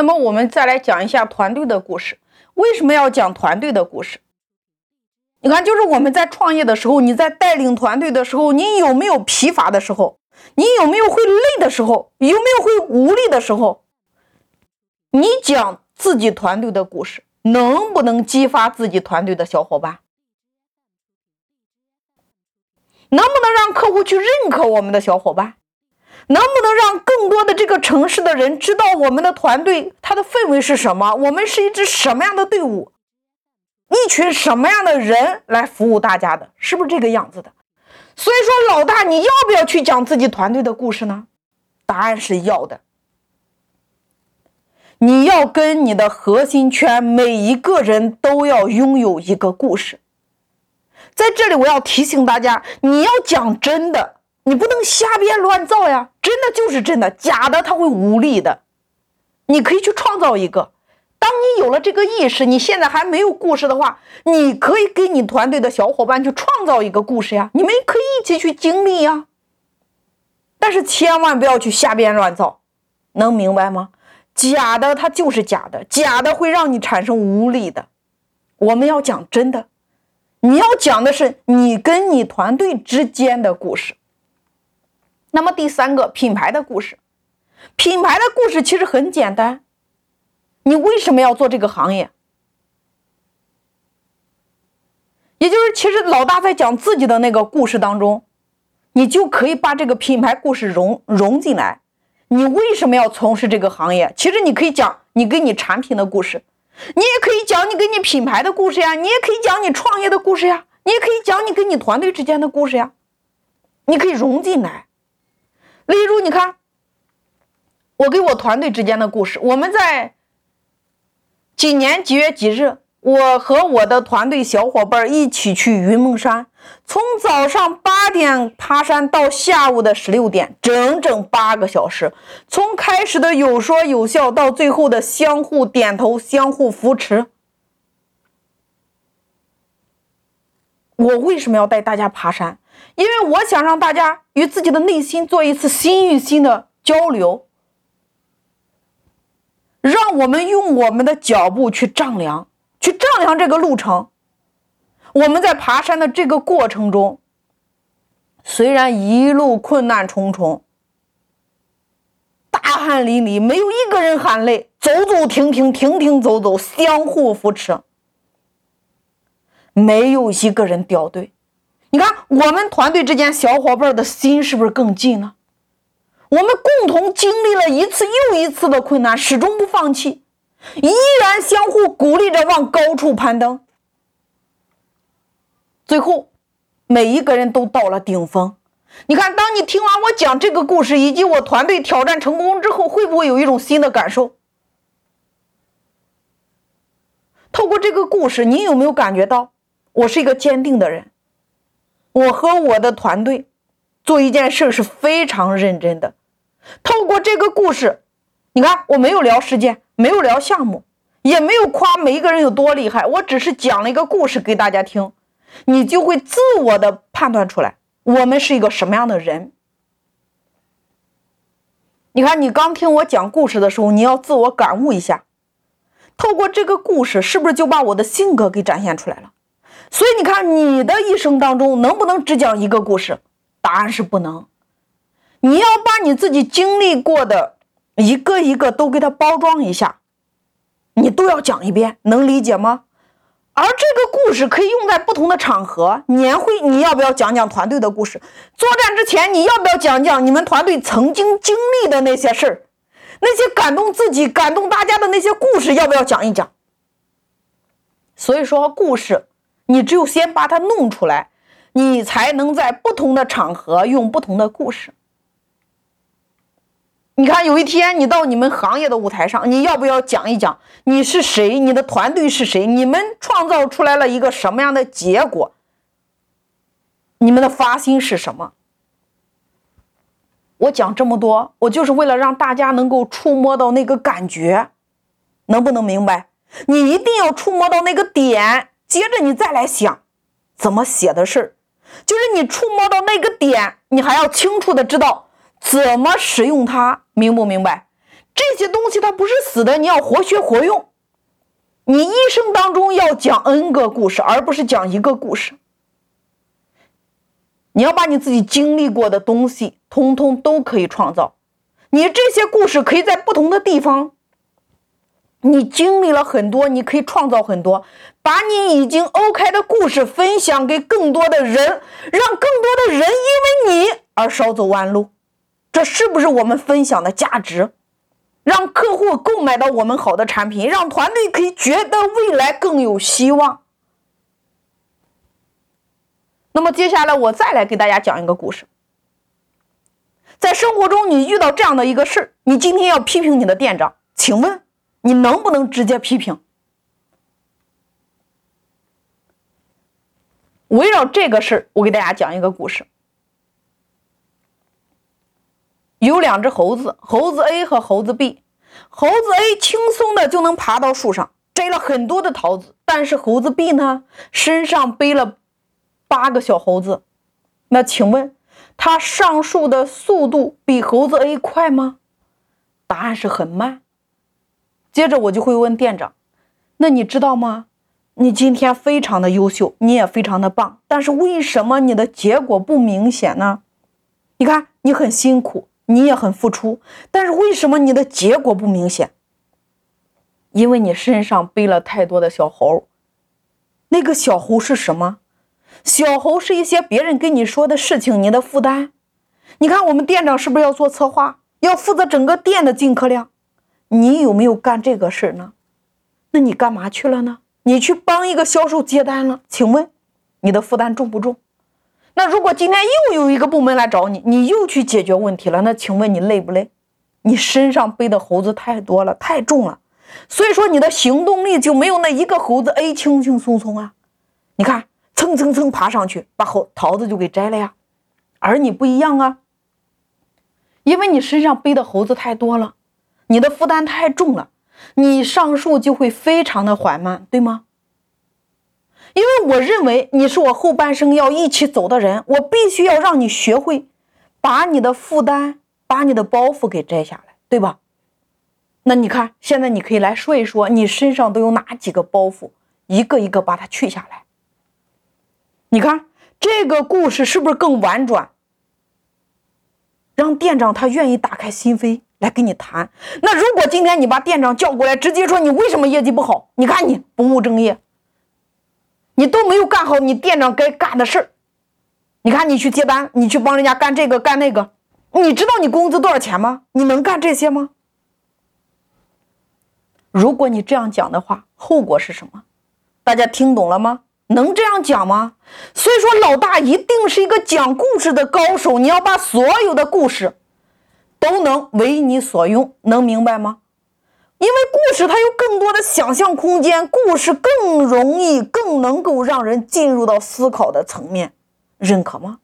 那么我们再来讲一下团队的故事。为什么要讲团队的故事？你看，就是我们在创业的时候，你在带领团队的时候，你有没有疲乏的时候？你有没有会累的时候？有没有会无力的时候？你讲自己团队的故事，能不能激发自己团队的小伙伴？能不能让客户去认可我们的小伙伴？能不能让更多的这个城市的人知道我们的团队它的氛围是什么？我们是一支什么样的队伍？一群什么样的人来服务大家的？是不是这个样子的？所以说，老大，你要不要去讲自己团队的故事呢？答案是要的。你要跟你的核心圈每一个人都要拥有一个故事。在这里，我要提醒大家，你要讲真的。你不能瞎编乱造呀！真的就是真的，假的他会无力的。你可以去创造一个。当你有了这个意识，你现在还没有故事的话，你可以给你团队的小伙伴去创造一个故事呀。你们可以一起去经历呀。但是千万不要去瞎编乱造，能明白吗？假的它就是假的，假的会让你产生无力的。我们要讲真的，你要讲的是你跟你团队之间的故事。那么第三个品牌的故事，品牌的故事其实很简单，你为什么要做这个行业？也就是其实老大在讲自己的那个故事当中，你就可以把这个品牌故事融融进来。你为什么要从事这个行业？其实你可以讲你跟你产品的故事，你也可以讲你跟你品牌的故事呀，你也可以讲你创业的故事呀，你也可以讲你跟你团队之间的故事呀，你可以融进来。例如，你看，我跟我团队之间的故事。我们在几年几月几日，我和我的团队小伙伴一起去云梦山，从早上八点爬山到下午的十六点，整整八个小时。从开始的有说有笑，到最后的相互点头、相互扶持。我为什么要带大家爬山？因为我想让大家与自己的内心做一次心与心的交流，让我们用我们的脚步去丈量，去丈量这个路程。我们在爬山的这个过程中，虽然一路困难重重，大汗淋漓，没有一个人喊累，走走停停，停停走走，相互扶持，没有一个人掉队。你看，我们团队之间小伙伴的心是不是更近了？我们共同经历了一次又一次的困难，始终不放弃，依然相互鼓励着往高处攀登。最后，每一个人都到了顶峰。你看，当你听完我讲这个故事，以及我团队挑战成功之后，会不会有一种新的感受？透过这个故事，你有没有感觉到我是一个坚定的人？我和我的团队做一件事是非常认真的。透过这个故事，你看我没有聊事件，没有聊项目，也没有夸每一个人有多厉害，我只是讲了一个故事给大家听，你就会自我的判断出来我们是一个什么样的人。你看，你刚听我讲故事的时候，你要自我感悟一下，透过这个故事，是不是就把我的性格给展现出来了？所以你看，你的一生当中能不能只讲一个故事？答案是不能。你要把你自己经历过的一个一个都给它包装一下，你都要讲一遍，能理解吗？而这个故事可以用在不同的场合。年会你要不要讲讲团队的故事？作战之前你要不要讲讲你们团队曾经经历的那些事儿？那些感动自己、感动大家的那些故事，要不要讲一讲？所以说故事。你只有先把它弄出来，你才能在不同的场合用不同的故事。你看，有一天你到你们行业的舞台上，你要不要讲一讲你是谁，你的团队是谁，你们创造出来了一个什么样的结果？你们的发心是什么？我讲这么多，我就是为了让大家能够触摸到那个感觉，能不能明白？你一定要触摸到那个点。接着你再来想，怎么写的事儿，就是你触摸到那个点，你还要清楚的知道怎么使用它，明不明白？这些东西它不是死的，你要活学活用。你一生当中要讲 N 个故事，而不是讲一个故事。你要把你自己经历过的东西，通通都可以创造。你这些故事可以在不同的地方，你经历了很多，你可以创造很多。把你已经 OK 的故事分享给更多的人，让更多的人因为你而少走弯路。这是不是我们分享的价值？让客户购买到我们好的产品，让团队可以觉得未来更有希望。那么接下来我再来给大家讲一个故事。在生活中，你遇到这样的一个事儿，你今天要批评你的店长，请问你能不能直接批评？围绕这个事儿，我给大家讲一个故事。有两只猴子，猴子 A 和猴子 B。猴子 A 轻松的就能爬到树上，摘了很多的桃子。但是猴子 B 呢，身上背了八个小猴子。那请问，他上树的速度比猴子 A 快吗？答案是很慢。接着我就会问店长：“那你知道吗？你今天非常的优秀，你也非常的棒，但是为什么你的结果不明显呢？你看，你很辛苦。”你也很付出，但是为什么你的结果不明显？因为你身上背了太多的小猴。那个小猴是什么？小猴是一些别人跟你说的事情，你的负担。你看，我们店长是不是要做策划，要负责整个店的进客量？你有没有干这个事呢？那你干嘛去了呢？你去帮一个销售接单了？请问，你的负担重不重？那如果今天又有一个部门来找你，你又去解决问题了，那请问你累不累？你身上背的猴子太多了，太重了，所以说你的行动力就没有那一个猴子 A 轻轻松松啊。你看，蹭蹭蹭爬上去，把猴桃子就给摘了呀。而你不一样啊，因为你身上背的猴子太多了，你的负担太重了，你上树就会非常的缓慢，对吗？因为我认为你是我后半生要一起走的人，我必须要让你学会把你的负担、把你的包袱给摘下来，对吧？那你看，现在你可以来说一说，你身上都有哪几个包袱，一个一个把它去下来。你看这个故事是不是更婉转？让店长他愿意打开心扉来跟你谈。那如果今天你把店长叫过来，直接说你为什么业绩不好？你看你不务正业。你都没有干好你店长该干的事儿，你看你去接单，你去帮人家干这个干那个，你知道你工资多少钱吗？你能干这些吗？如果你这样讲的话，后果是什么？大家听懂了吗？能这样讲吗？所以说，老大一定是一个讲故事的高手，你要把所有的故事都能为你所用，能明白吗？因为故事它有更多的想象空间，故事更容易、更能够让人进入到思考的层面，认可吗？